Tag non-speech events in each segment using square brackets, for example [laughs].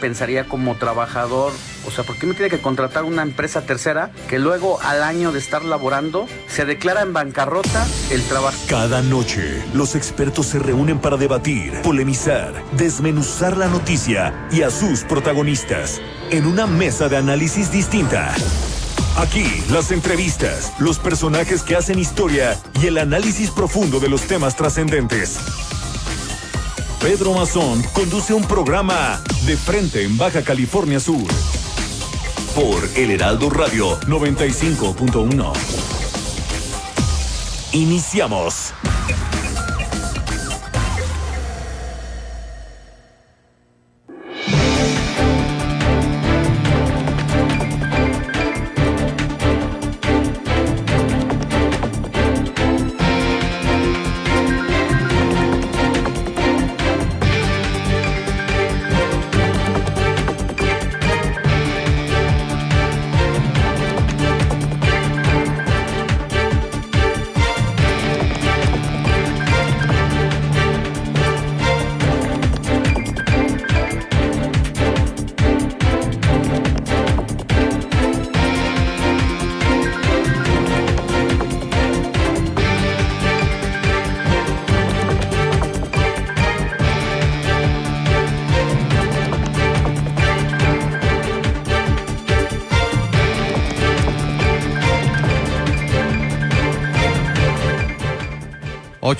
pensaría como trabajador, o sea, ¿por qué me tiene que contratar una empresa tercera que luego al año de estar laborando se declara en bancarrota el trabajo? Cada noche, los expertos se reúnen para debatir, polemizar, desmenuzar la noticia y a sus protagonistas en una mesa de análisis distinta. Aquí, las entrevistas, los personajes que hacen historia y el análisis profundo de los temas trascendentes. Pedro Mazón conduce un programa de frente en Baja California Sur por El Heraldo Radio 95.1. Iniciamos.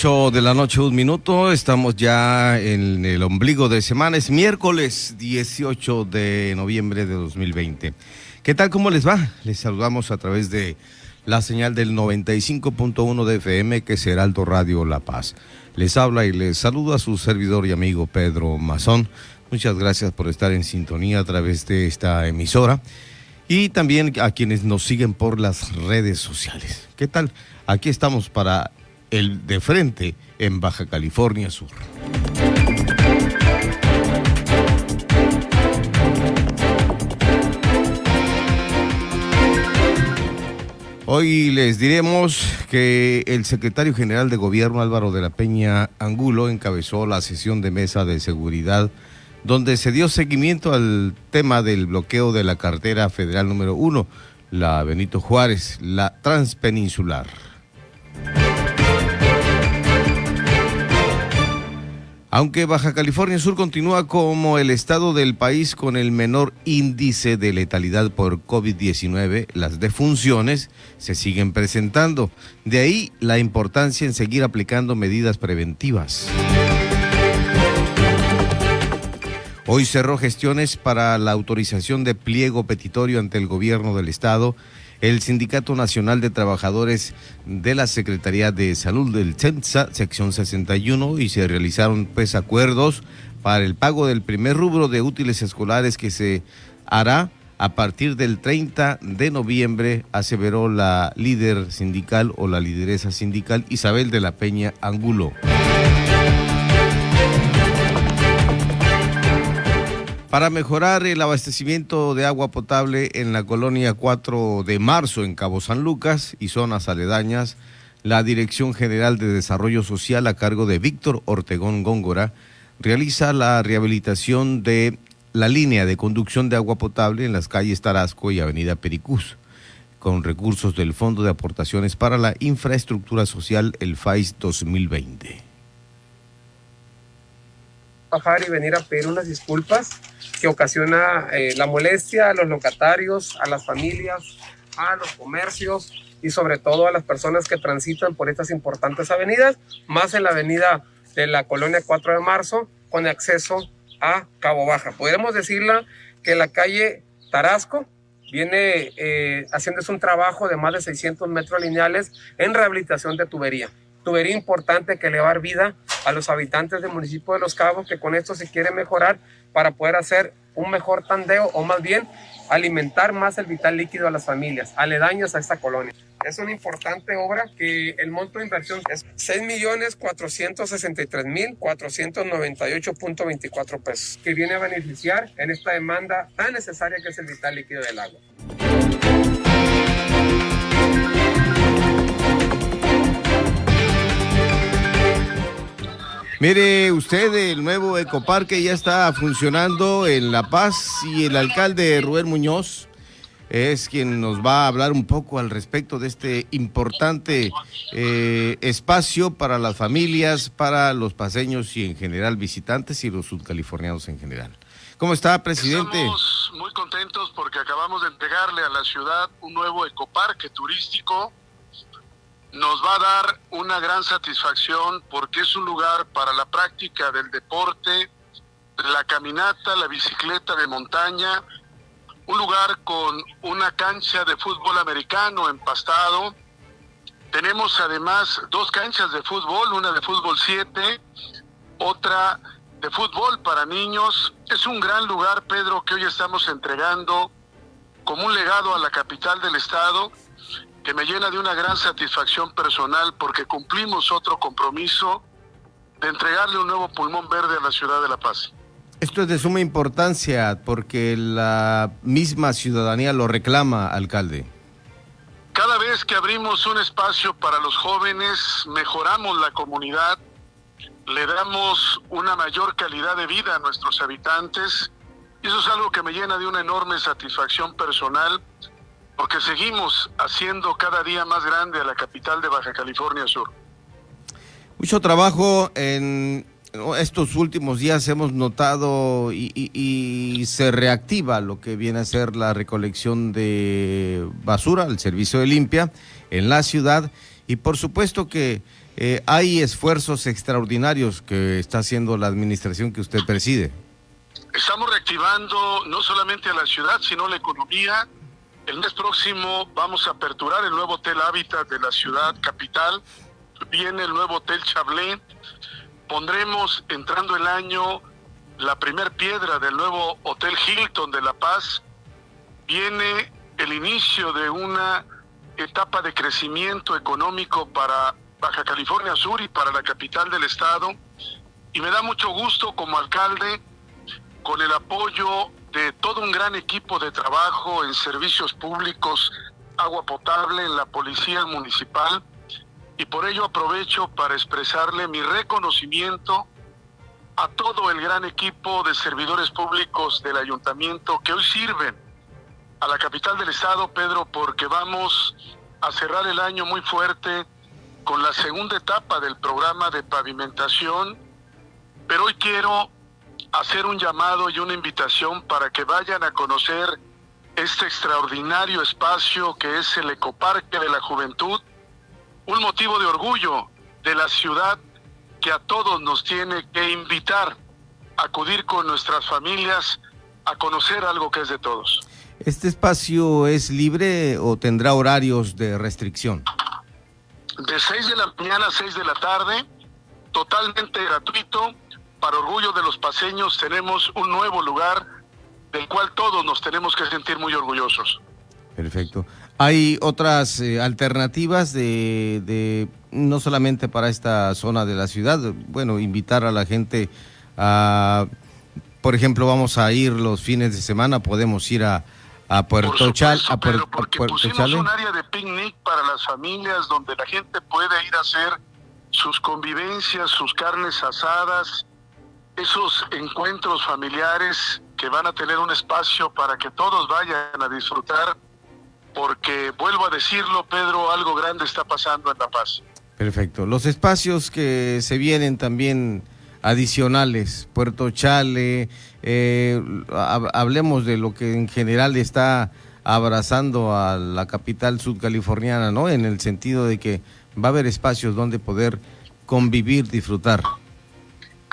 8 de la noche, un minuto. Estamos ya en el ombligo de semana. Es miércoles 18 de noviembre de 2020. ¿Qué tal? ¿Cómo les va? Les saludamos a través de la señal del 95.1 de FM, que es Heraldo Radio La Paz. Les habla y les saluda su servidor y amigo Pedro Mazón. Muchas gracias por estar en sintonía a través de esta emisora y también a quienes nos siguen por las redes sociales. ¿Qué tal? Aquí estamos para el de frente en Baja California Sur. Hoy les diremos que el secretario general de Gobierno Álvaro de la Peña Angulo encabezó la sesión de mesa de seguridad donde se dio seguimiento al tema del bloqueo de la cartera federal número uno, la Benito Juárez, la transpeninsular. Aunque Baja California Sur continúa como el estado del país con el menor índice de letalidad por COVID-19, las defunciones se siguen presentando. De ahí la importancia en seguir aplicando medidas preventivas. Hoy cerró gestiones para la autorización de pliego petitorio ante el gobierno del estado el Sindicato Nacional de Trabajadores de la Secretaría de Salud del CENSA, sección 61, y se realizaron pues acuerdos para el pago del primer rubro de útiles escolares que se hará a partir del 30 de noviembre, aseveró la líder sindical o la lideresa sindical Isabel de la Peña Angulo. Para mejorar el abastecimiento de agua potable en la colonia 4 de marzo en Cabo San Lucas y zonas aledañas, la Dirección General de Desarrollo Social a cargo de Víctor Ortegón Góngora realiza la rehabilitación de la línea de conducción de agua potable en las calles Tarasco y Avenida Pericús, con recursos del Fondo de Aportaciones para la Infraestructura Social, el FAIS 2020 bajar y venir a pedir unas disculpas que ocasiona eh, la molestia a los locatarios, a las familias, a los comercios y sobre todo a las personas que transitan por estas importantes avenidas, más en la avenida de la colonia 4 de marzo con acceso a Cabo Baja. Podríamos decirla que la calle Tarasco viene eh, haciéndose un trabajo de más de 600 metros lineales en rehabilitación de tubería tubería importante que elevar vida a los habitantes del municipio de Los Cabos, que con esto se quiere mejorar para poder hacer un mejor tandeo o más bien alimentar más el vital líquido a las familias, aledañas a esta colonia. Es una importante obra que el monto de inversión es 6.463.498.24 pesos, que viene a beneficiar en esta demanda tan necesaria que es el vital líquido del agua. Mire, usted, el nuevo ecoparque ya está funcionando en La Paz y el alcalde Rubén Muñoz es quien nos va a hablar un poco al respecto de este importante eh, espacio para las familias, para los paseños y en general visitantes y los sudcalifornianos en general. ¿Cómo está, presidente? Estamos muy contentos porque acabamos de entregarle a la ciudad un nuevo ecoparque turístico. Nos va a dar una gran satisfacción porque es un lugar para la práctica del deporte, la caminata, la bicicleta de montaña, un lugar con una cancha de fútbol americano empastado. Tenemos además dos canchas de fútbol, una de fútbol 7, otra de fútbol para niños. Es un gran lugar, Pedro, que hoy estamos entregando como un legado a la capital del estado, que me llena de una gran satisfacción personal porque cumplimos otro compromiso de entregarle un nuevo pulmón verde a la ciudad de La Paz. Esto es de suma importancia porque la misma ciudadanía lo reclama, alcalde. Cada vez que abrimos un espacio para los jóvenes, mejoramos la comunidad, le damos una mayor calidad de vida a nuestros habitantes y eso es algo que me llena de una enorme satisfacción personal porque seguimos haciendo cada día más grande a la capital de Baja California Sur. Mucho trabajo en estos últimos días hemos notado y, se reactiva lo que viene a ser la recolección de basura, el servicio de limpia en la ciudad y por supuesto que eh, hay esfuerzos extraordinarios que está haciendo la administración que usted preside. Estamos reactivando no solamente a la ciudad, sino la economía. El mes próximo vamos a aperturar el nuevo Hotel Hábitat de la ciudad capital. Viene el nuevo Hotel Chablé pondremos entrando el año la primer piedra del nuevo Hotel Hilton de La Paz. Viene el inicio de una etapa de crecimiento económico para Baja California Sur y para la capital del estado. Y me da mucho gusto como alcalde, con el apoyo de todo un gran equipo de trabajo en servicios públicos, agua potable, en la policía municipal, y por ello aprovecho para expresarle mi reconocimiento a todo el gran equipo de servidores públicos del ayuntamiento que hoy sirven a la capital del estado, Pedro, porque vamos a cerrar el año muy fuerte con la segunda etapa del programa de pavimentación, pero hoy quiero hacer un llamado y una invitación para que vayan a conocer este extraordinario espacio que es el Ecoparque de la Juventud, un motivo de orgullo de la ciudad que a todos nos tiene que invitar a acudir con nuestras familias a conocer algo que es de todos. ¿Este espacio es libre o tendrá horarios de restricción? De 6 de la mañana a 6 de la tarde, totalmente gratuito. Para orgullo de los paseños tenemos un nuevo lugar del cual todos nos tenemos que sentir muy orgullosos. Perfecto. ¿Hay otras eh, alternativas de, no solamente para esta zona de la ciudad? Bueno, invitar a la gente a, por ejemplo, vamos a ir los fines de semana, podemos ir a, a Puerto Chal, a, porque pusimos un área de picnic para las familias donde la gente puede ir a hacer sus convivencias, sus carnes asadas, esos encuentros familiares que van a tener un espacio para que todos vayan a disfrutar porque vuelvo a decirlo, Pedro, algo grande está pasando en La Paz. Perfecto. Los espacios que se vienen también adicionales, Puerto Chale, eh, hablemos de lo que en general está abrazando a la capital sudcaliforniana, ¿no? En el sentido de que va a haber espacios donde poder convivir, disfrutar.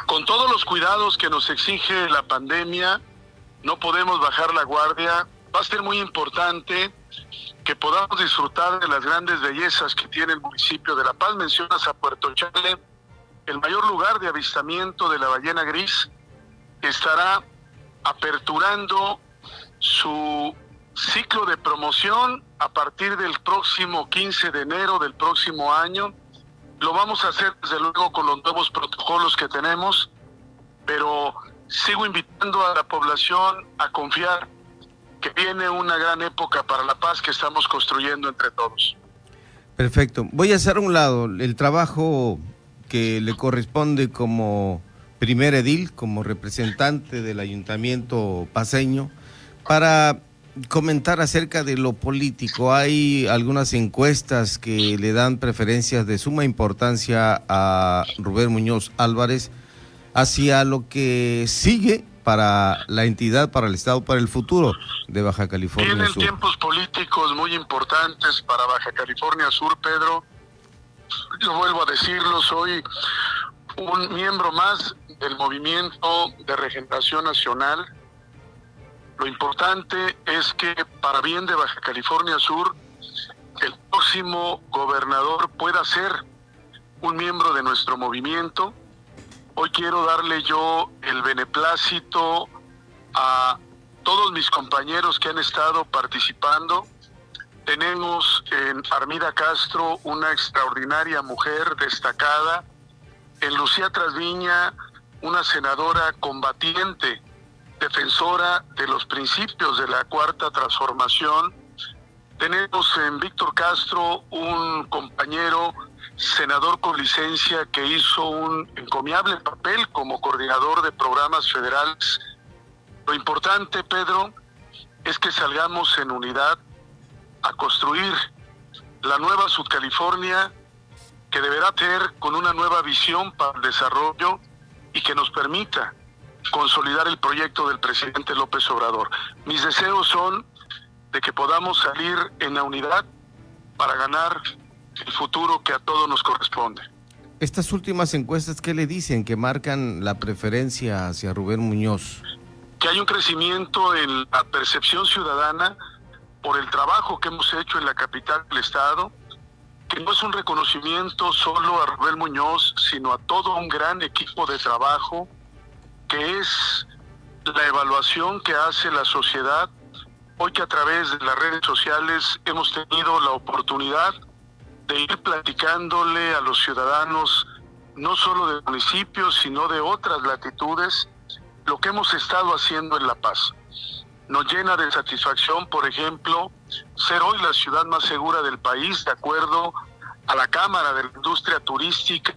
Con todos los cuidados que nos exige la pandemia, no podemos bajar la guardia. Va a ser muy importante que podamos disfrutar de las grandes bellezas que tiene el municipio de La Paz. Mencionas a Puerto Chale, el mayor lugar de avistamiento de la ballena gris, estará aperturando su ciclo de promoción a partir del próximo 15 de enero del próximo año. Lo vamos a hacer desde luego con los nuevos protocolos que tenemos, pero sigo invitando a la población a confiar que viene una gran época para la paz que estamos construyendo entre todos. Perfecto. Voy a hacer un lado el trabajo que le corresponde como primer edil, como representante del ayuntamiento paseño, para comentar acerca de lo político. Hay algunas encuestas que le dan preferencias de suma importancia a Rubén Muñoz Álvarez hacia lo que sigue para la entidad, para el Estado, para el futuro de Baja California Tienen Sur. tiempos políticos muy importantes para Baja California Sur, Pedro. Yo vuelvo a decirlo, soy un miembro más del movimiento de regeneración nacional. Lo importante es que para bien de Baja California Sur, el próximo gobernador pueda ser un miembro de nuestro movimiento. Hoy quiero darle yo el beneplácito a todos mis compañeros que han estado participando. Tenemos en Armida Castro una extraordinaria mujer destacada, en Lucía Trasviña una senadora combatiente, defensora de los principios de la cuarta transformación. Tenemos en Víctor Castro un compañero senador con licencia que hizo un encomiable papel como coordinador de programas federales. Lo importante, Pedro, es que salgamos en unidad a construir la nueva Sudcalifornia que deberá tener con una nueva visión para el desarrollo y que nos permita consolidar el proyecto del presidente López Obrador. Mis deseos son de que podamos salir en la unidad para ganar el futuro que a todos nos corresponde. Estas últimas encuestas, ¿qué le dicen? Que marcan la preferencia hacia Rubén Muñoz. Que hay un crecimiento en la percepción ciudadana por el trabajo que hemos hecho en la capital del Estado, que no es un reconocimiento solo a Rubén Muñoz, sino a todo un gran equipo de trabajo, que es la evaluación que hace la sociedad. Hoy que a través de las redes sociales hemos tenido la oportunidad de ir platicándole a los ciudadanos, no solo de municipios, sino de otras latitudes, lo que hemos estado haciendo en La Paz. Nos llena de satisfacción, por ejemplo, ser hoy la ciudad más segura del país, de acuerdo a la Cámara de la Industria Turística,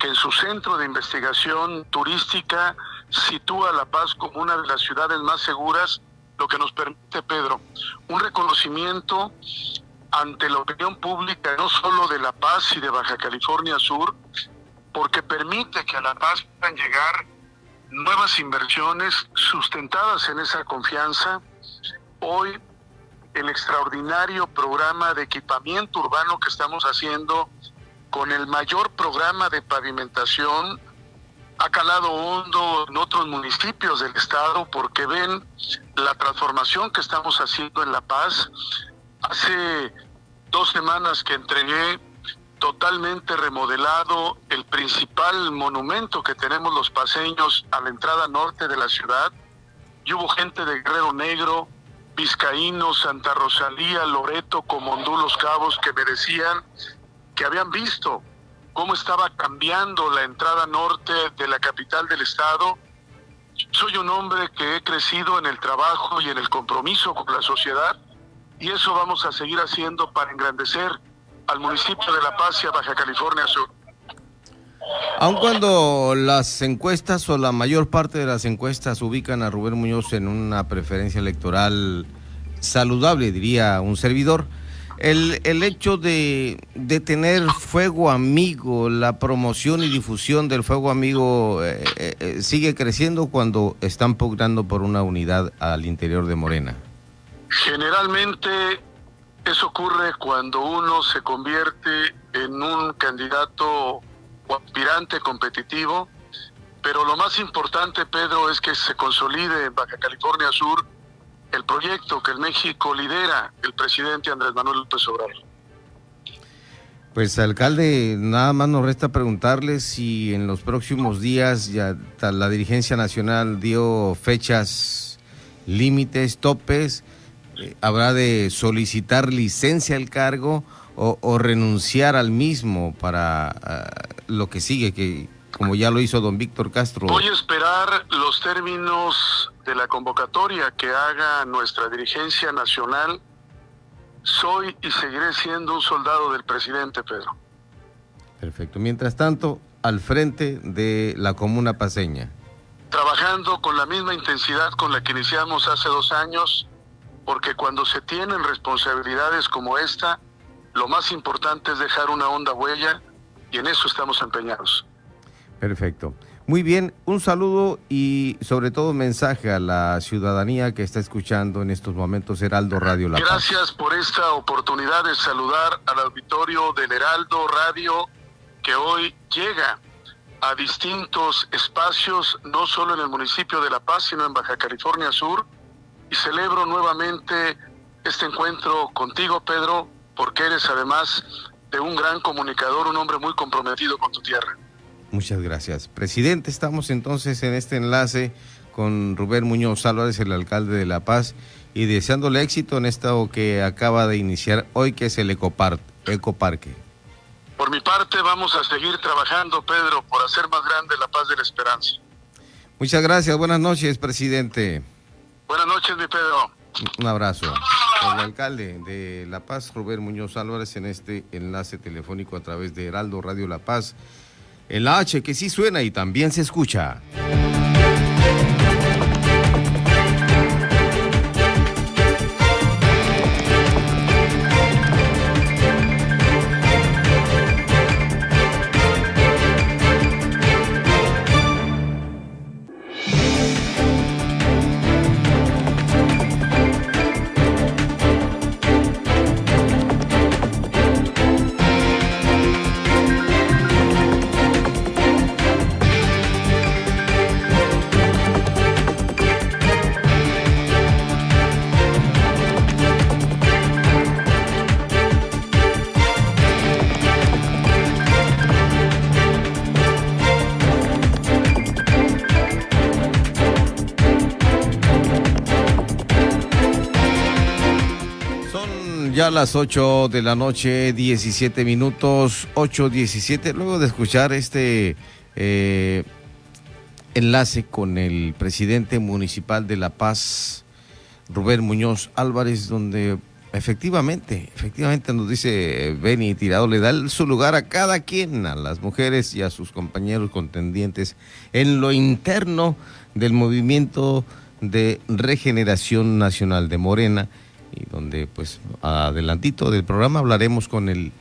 que en su centro de investigación turística sitúa La Paz como una de las ciudades más seguras, lo que nos permite, Pedro, un reconocimiento ante la opinión pública, no solo de La Paz y de Baja California Sur, porque permite que a La Paz puedan llegar nuevas inversiones sustentadas en esa confianza. Hoy el extraordinario programa de equipamiento urbano que estamos haciendo con el mayor programa de pavimentación ha calado hondo en otros municipios del estado porque ven la transformación que estamos haciendo en La Paz. Hace dos semanas que entregué totalmente remodelado el principal monumento que tenemos los paseños a la entrada norte de la ciudad. Y hubo gente de Guerrero Negro, Vizcaíno, Santa Rosalía, Loreto, Comondú, Los Cabos, que me decían que habían visto cómo estaba cambiando la entrada norte de la capital del estado. Soy un hombre que he crecido en el trabajo y en el compromiso con la sociedad y eso vamos a seguir haciendo para engrandecer al municipio de La Paz y a Baja California Sur. Aun cuando las encuestas o la mayor parte de las encuestas ubican a Rubén Muñoz en una preferencia electoral saludable, diría un servidor, el, el hecho de, de, tener fuego amigo, la promoción y difusión del fuego amigo eh, eh, sigue creciendo cuando están pugnando por una unidad al interior de Morena. Generalmente eso ocurre cuando uno se convierte en un candidato o aspirante competitivo, pero lo más importante, Pedro, es que se consolide en Baja California Sur el proyecto que el México lidera el presidente Andrés Manuel López Obrador. Pues alcalde, nada más nos resta preguntarle si en los próximos días ya la dirigencia nacional dio fechas, límites, topes, eh, habrá de solicitar licencia al cargo o, renunciar al mismo para uh, lo que sigue, que como ya lo hizo don Víctor Castro. Voy a esperar los términos de la convocatoria que haga nuestra dirigencia nacional. Soy y seguiré siendo un soldado del presidente Pedro. Perfecto. Mientras tanto, al frente de la comuna paseña? Trabajando con la misma intensidad con la que iniciamos hace dos años, porque cuando se tienen responsabilidades como esta, lo más importante es dejar una honda huella y en eso estamos empeñados. Perfecto. Muy bien, un saludo y sobre todo un mensaje a la ciudadanía que está escuchando en estos momentos Heraldo Radio La Gracias por esta oportunidad de saludar al auditorio del Heraldo Radio que hoy llega a distintos espacios, no solo en el municipio de La Paz, sino en Baja California Sur. Y celebro nuevamente este encuentro contigo, Pedro, porque eres además de un gran comunicador, un hombre muy comprometido con tu tierra. Muchas gracias. Presidente, estamos entonces en este enlace con Rubén Muñoz Álvarez, el alcalde de La Paz, y deseándole éxito en esto que acaba de iniciar hoy, que es el Ecoparque. Por mi parte, vamos a seguir trabajando, Pedro, por hacer más grande la paz de la esperanza. Muchas gracias. Buenas noches, presidente. Buenas noches, mi Pedro. Un abrazo. El alcalde de La Paz, Rubén Muñoz Álvarez, en este enlace telefónico a través de Heraldo Radio La Paz el H que sí suena y también se escucha. Ya las 8 de la noche, 17 minutos, 8.17, luego de escuchar este eh, enlace con el presidente municipal de La Paz, Rubén Muñoz Álvarez, donde efectivamente, efectivamente nos dice Benny Tirado, le da su lugar a cada quien, a las mujeres y a sus compañeros contendientes en lo interno del movimiento de regeneración nacional de Morena y donde pues adelantito del programa hablaremos con el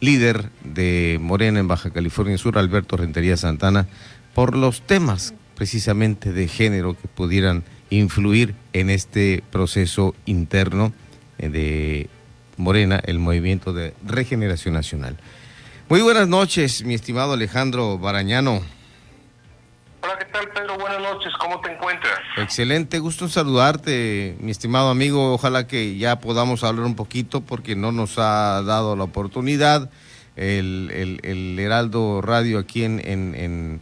líder de Morena en Baja California Sur, Alberto Rentería Santana, por los temas precisamente de género que pudieran influir en este proceso interno eh, de Morena, el movimiento de regeneración nacional. Muy buenas noches, mi estimado Alejandro Barañano. Hola, ¿qué tal, Pedro? Buenas noches, ¿cómo te encuentras? Excelente, gusto saludarte, mi estimado amigo. Ojalá que ya podamos hablar un poquito porque no nos ha dado la oportunidad el, el, Heraldo Radio aquí en, en,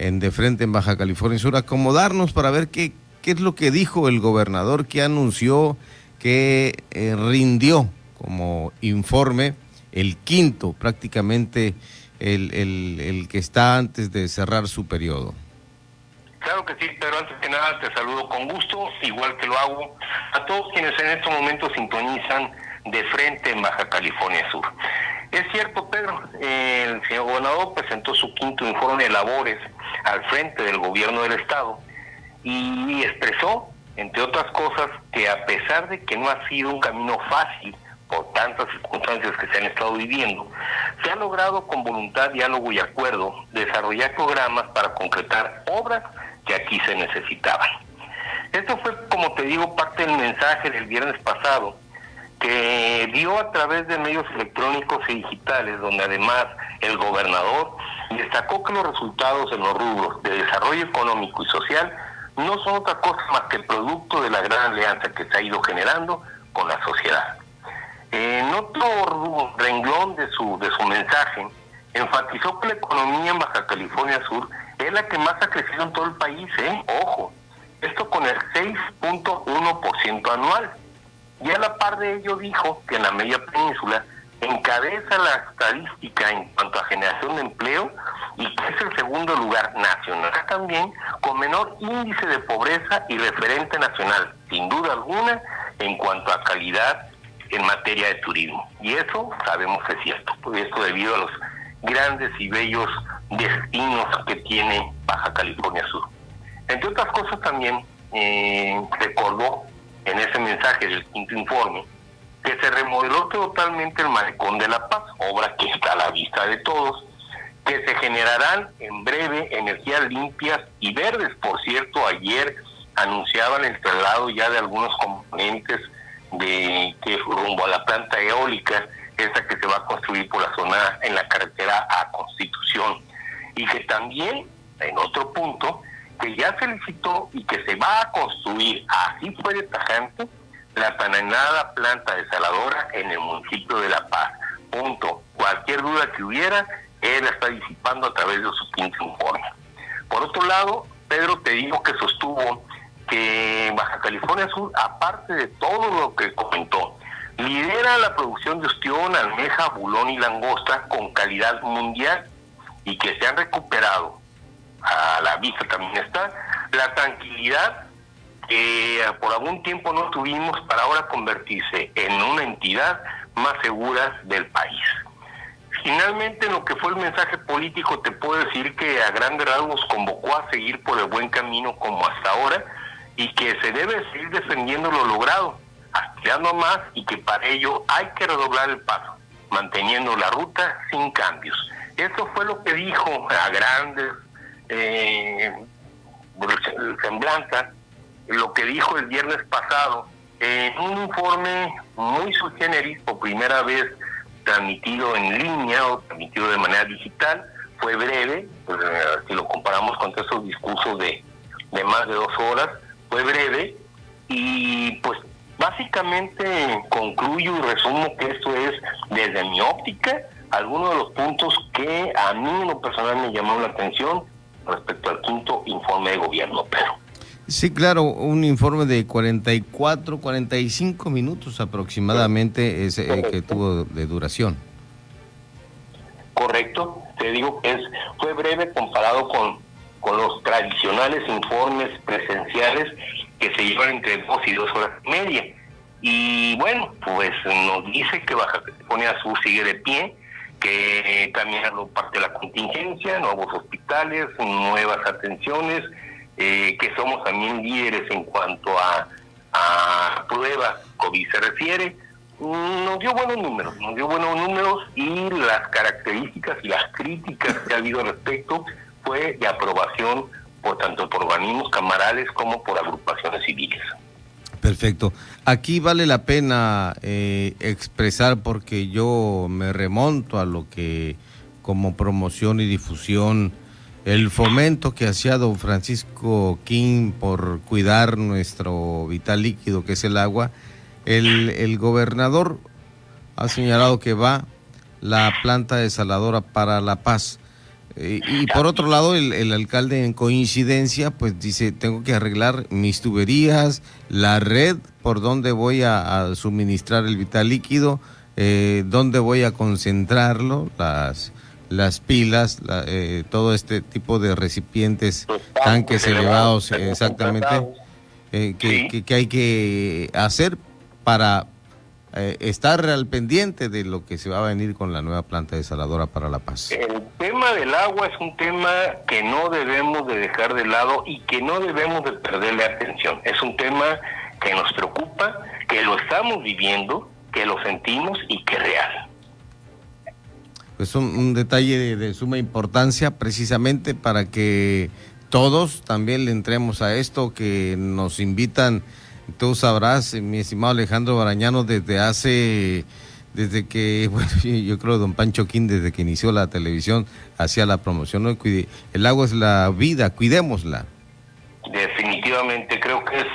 en, De Frente, en Baja California Sur, acomodarnos para ver qué, qué es lo que dijo el gobernador, que anunció, que eh, rindió como informe, el quinto prácticamente, el, el, el que está antes de cerrar su periodo. Claro que sí, pero antes que nada te saludo con gusto, igual que lo hago a todos quienes en estos momentos sintonizan de frente en Baja California Sur. Es cierto, Pedro, el señor gobernador presentó su quinto informe de labores al frente del gobierno del Estado y expresó, entre otras cosas, que a pesar de que no ha sido un camino fácil por tantas circunstancias que se han estado viviendo, se ha logrado con voluntad, diálogo y acuerdo desarrollar programas para concretar obras que aquí se necesitaban. Esto fue, como te digo, parte del mensaje del viernes pasado, que dio a través de medios electrónicos y digitales, donde además el gobernador destacó que los resultados en los rubros de desarrollo económico y social no son otra cosa más que producto de la gran alianza que se ha ido generando con la sociedad. En otro renglón de su, de su mensaje, enfatizó que la economía en Baja California Sur es la que más ha crecido en todo el país, ¿eh? Ojo, esto con el 6.1% anual. Y a la par de ello dijo que en la media península encabeza la estadística en cuanto a generación de empleo y que es el segundo lugar nacional también con menor índice de pobreza y referente nacional, sin duda alguna, en cuanto a calidad en materia de turismo. Y eso sabemos que es cierto, pues esto debido a los grandes y bellos destinos que tiene Baja California Sur. Entre otras cosas también eh, recordó en ese mensaje del quinto informe que se remodeló totalmente el malecón de La Paz, obra que está a la vista de todos, que se generarán en breve energías limpias y verdes. Por cierto, ayer anunciaban el traslado ya de algunos componentes de que rumbo a la planta eólica, esa que se va a construir por la zona en la carretera a Constitución, y que también, en otro punto, que ya se licitó y que se va a construir, así fue de tajante, la tan planta desaladora en el municipio de La Paz. Punto. Cualquier duda que hubiera, él la está disipando a través de su quinto informe. Por otro lado, Pedro te digo que sostuvo que Baja California Sur, aparte de todo lo que comentó, lidera la producción de ostión, almeja, bulón y langosta con calidad mundial y que se han recuperado, a la vista también está, la tranquilidad que por algún tiempo no tuvimos para ahora convertirse en una entidad más segura del país. Finalmente, lo que fue el mensaje político, te puedo decir que a grandes rasgos convocó a seguir por el buen camino como hasta ahora y que se debe seguir defendiendo lo logrado, aspirando más y que para ello hay que redoblar el paso, manteniendo la ruta sin cambios. Eso fue lo que dijo a grandes eh, semblanzas lo que dijo el viernes pasado en un informe muy sui por primera vez transmitido en línea o transmitido de manera digital, fue breve, pues, eh, si lo comparamos con esos discursos de, de más de dos horas, fue breve y pues básicamente concluyo y resumo que esto es desde mi óptica algunos de los puntos que a mí en lo personal me llamaron la atención respecto al quinto informe de gobierno, pero Sí, claro, un informe de 44, 45 minutos aproximadamente es, eh, que tuvo de duración. Correcto, te digo que es, fue breve comparado con, con los tradicionales informes presenciales que se llevan entre dos y dos horas y media. Y bueno, pues nos dice que Baja California Sur sigue de pie, que también lo parte de la contingencia, nuevos hospitales, nuevas atenciones, eh, que somos también líderes en cuanto a, a pruebas COVID se refiere, nos dio buenos números, nos dio buenos números y las características y las críticas que ha habido al respecto fue de aprobación por tanto por organismos camarales como por agrupaciones civiles. Perfecto. Aquí vale la pena eh, expresar porque yo me remonto a lo que como promoción y difusión el fomento que hacía don Francisco King por cuidar nuestro vital líquido que es el agua, el, gobernador ha señalado que va la planta desaladora para La Paz. Eh, y por otro lado, el, alcalde en coincidencia, pues dice, tengo que arreglar mis tuberías, la red por donde voy a, suministrar el vital líquido, eh, dónde voy a concentrarlo, las las pilas, eh, todo este tipo de recipientes, tanques elevados, exactamente, eh, que, hay que hacer para eh, estar al pendiente de lo que se va a venir con la nueva planta desaladora para La Paz. El tema del agua es un tema que no debemos de dejar de lado y que no debemos de perderle atención. Es un tema que nos preocupa, que lo estamos viviendo, que lo sentimos y que es real pues un, un detalle de, suma importancia precisamente para que todos también le entremos a esto que nos invitan, tú sabrás, mi estimado Alejandro Barañano, desde hace, desde que, [laughs] bueno, yo creo don Pancho Quín, desde que inició la televisión, hacía la promoción, ¿no? el agua es la vida, cuidémosla. Definitivamente, creo que es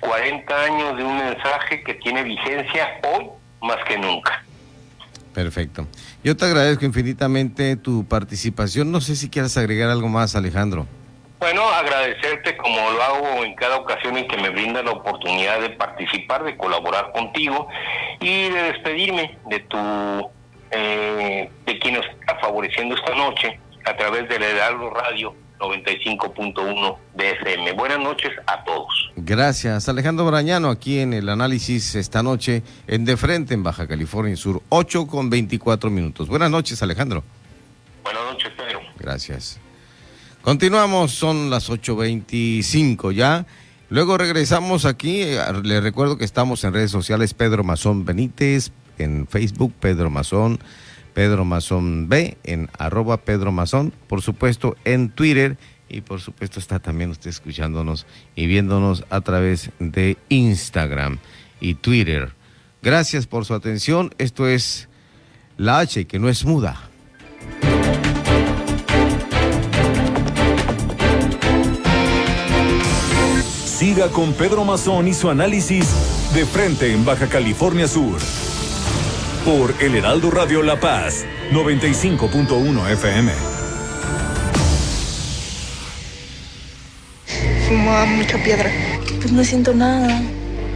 40 años de un mensaje que tiene vigencia hoy más que nunca. Perfecto. Yo te agradezco infinitamente tu participación. No sé si quieras agregar algo más, Alejandro. Bueno, agradecerte como lo hago en cada ocasión en que me brinda la oportunidad de participar, de colaborar contigo y de despedirme de tu eh, de quien nos está favoreciendo esta noche a través de la Heraldo Radio 95.1 de FM. Buenas noches a todos. Gracias, Alejandro Brañano, aquí en el análisis esta noche en De Frente, en Baja California Sur, 8 con 24 minutos. Buenas noches, Alejandro. Buenas noches, Pedro. Gracias. Continuamos, son las 8.25 ya. Luego regresamos aquí. eh, Les recuerdo que estamos en redes sociales Pedro Mazón Benítez, en Facebook Pedro Mazón, Pedro Mazón B, en arroba Pedro Mazón, por supuesto en Twitter y por supuesto está también usted escuchándonos y viéndonos a través de Instagram y Twitter. Gracias por su atención. Esto es La H, que no es muda. Siga con Pedro Mazón y su análisis de frente en Baja California Sur. Por El Heraldo Radio La Paz, 95.1 FM. Fumaba mucha piedra. Pues no siento nada.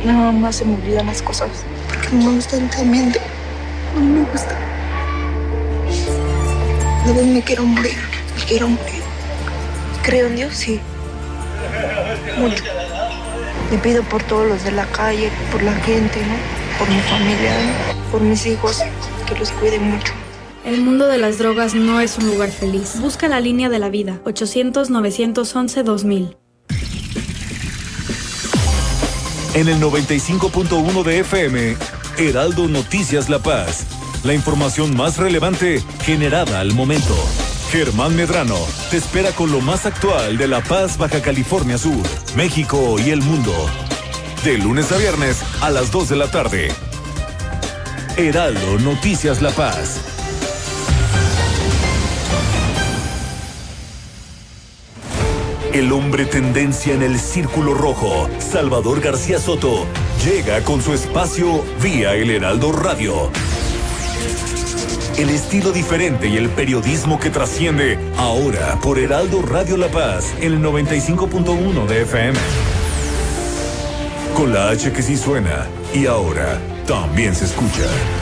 Nada más se me olvidan las cosas. Porque no me gusta el ambiente. No me gusta. Vez me quiero morir. Me quiero morir. Creo en Dios, sí. Mucho. Le pido por todos los de la calle, por la gente, ¿no? Por mi familia, ¿no? por mis hijos, que los cuide mucho. El mundo de las drogas no es un lugar feliz. Busca la línea de la vida. 800-911-2000. En el 95.1 de FM, Heraldo Noticias La Paz. La información más relevante generada al momento. Germán Medrano te espera con lo más actual de La Paz, Baja California Sur, México y el mundo. De lunes a viernes a las 2 de la tarde. Heraldo Noticias La Paz. El hombre tendencia en el círculo rojo, Salvador García Soto, llega con su espacio vía el Heraldo Radio. El estilo diferente y el periodismo que trasciende ahora por Heraldo Radio La Paz el 95.1 de FM. Con la H que sí suena y ahora también se escucha.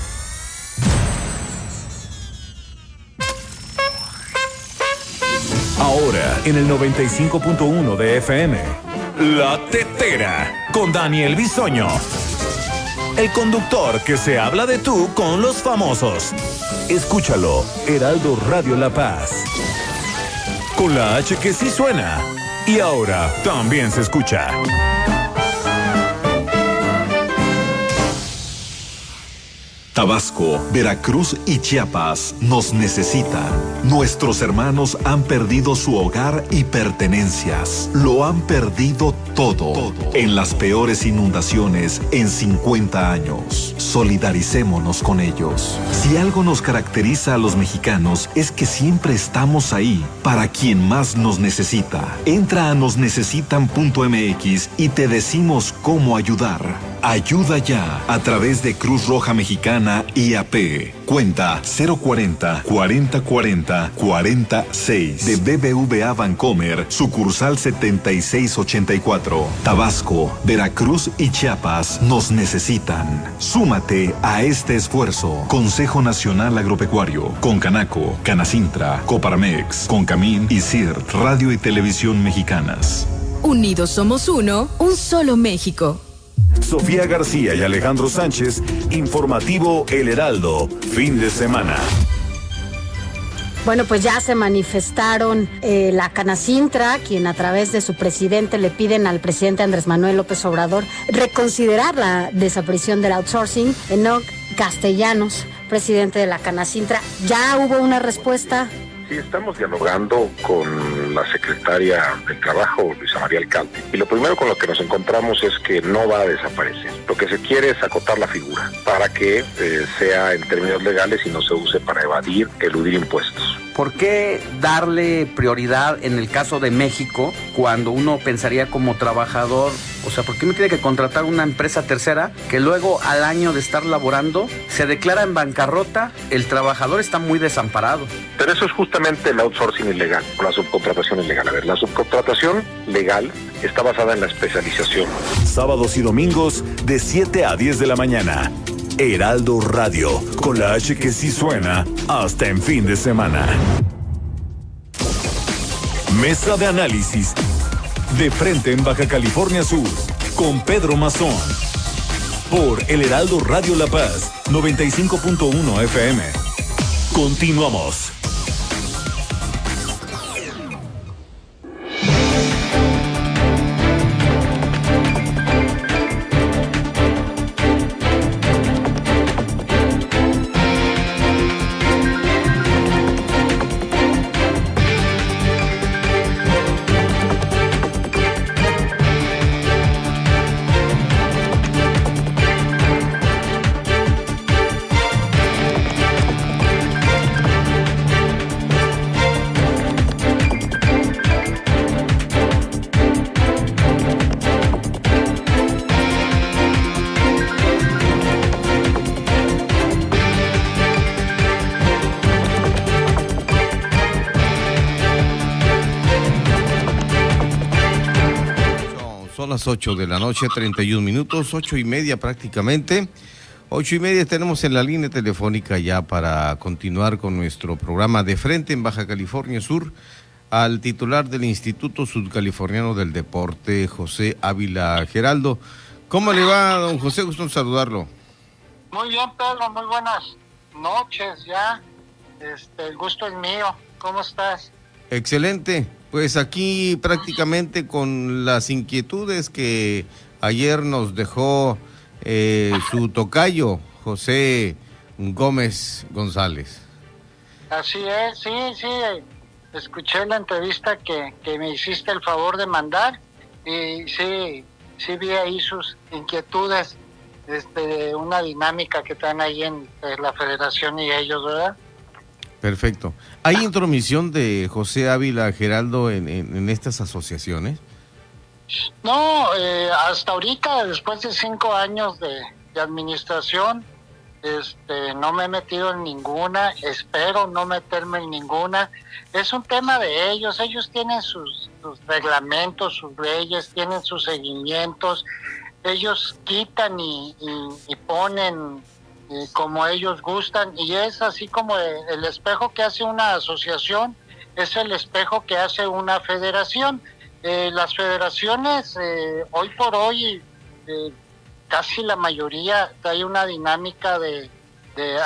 En el 95.1 de FM. La Tetera con Daniel Bisoño. El conductor que se habla de tú con los famosos. Escúchalo, Heraldo Radio La Paz. Con la H que sí suena. Y ahora también se escucha. Tabasco, Veracruz y Chiapas nos necesitan. Nuestros hermanos han perdido su hogar y pertenencias. Lo han perdido todo, en las peores inundaciones en 50 años. Solidaricémonos con ellos. Si algo nos caracteriza a los mexicanos es que siempre estamos ahí para quien más nos necesita. Entra a nosnecesitan.mx y te decimos cómo ayudar. Ayuda ya a través de Cruz Roja Mexicana IAP. Cuenta 040 4040 46 de BBVA Bancomer, sucursal 7684. Tabasco, Veracruz y Chiapas nos necesitan. Súmate a este esfuerzo. Consejo Nacional Agropecuario, Concanaco, Canacintra, Coparmex, Concamín y CIRT, Radio y Televisión Mexicanas. Unidos somos uno, un solo México. Sofía García y Alejandro Sánchez, informativo El Heraldo, fin de semana. Bueno, pues ya se manifestaron eh, la Canacintra, quien a través de su presidente le piden al presidente Andrés Manuel López Obrador reconsiderar la desaparición del outsourcing. Enoc Castellanos, presidente de la Canacintra, ¿ya hubo una respuesta? Estamos dialogando con con la secretaria del Trabajo, Luisa María Alcalde. Y lo primero con lo que nos encontramos es que no va a desaparecer. Lo que se quiere es acotar la figura para que eh, sea en términos legales y no se use para evadir, eludir impuestos. ¿Por qué darle prioridad en el caso de México cuando uno pensaría como trabajador, o sea, ¿por qué me tiene que contratar una empresa tercera que luego al año de estar laborando se declara en bancarrota? El trabajador está muy desamparado. Pero eso es justamente el outsourcing ilegal o la subcontratación ilegal. A ver, la subcontratación legal está basada en la especialización. Sábados y domingos de 7 a 10 de la mañana. Heraldo Radio, con la H que sí suena hasta en fin de semana. Mesa de análisis. De frente en Baja California Sur, con Pedro Mazón. Por El Heraldo Radio La Paz, 95.1 FM. Continuamos. Las 8 de la noche, 31 minutos, ocho y media prácticamente. Ocho y media tenemos en la línea telefónica ya para continuar con nuestro programa de frente en Baja California Sur al titular del Instituto Sudcaliforniano del Deporte, José Ávila Geraldo. ¿Cómo le va, don José? Gusto en saludarlo. Muy bien, Pedro, muy buenas noches ya. Este, el gusto es mío. ¿Cómo estás? Excelente. Pues aquí prácticamente con las inquietudes que ayer nos dejó eh, su tocayo, José Gómez González. Así es, sí, sí. Escuché la entrevista que, que me hiciste el favor de mandar y sí, sí vi ahí sus inquietudes este, una dinámica que están ahí en, en la federación y ellos, ¿verdad? Perfecto. ¿Hay intromisión de José Ávila Geraldo en, en- estas asociaciones? No, eh, hasta ahorita, después de cinco años de, administración, este, no me he metido en ninguna, espero no meterme en ninguna. Es un tema de ellos, ellos tienen sus, reglamentos, sus leyes, tienen sus seguimientos, ellos quitan y- y ponen eh, como ellos gustan y es así como el, espejo que hace una asociación, es el espejo que hace una federación. Eh, las federaciones eh, hoy por hoy casi la mayoría hay una dinámica de,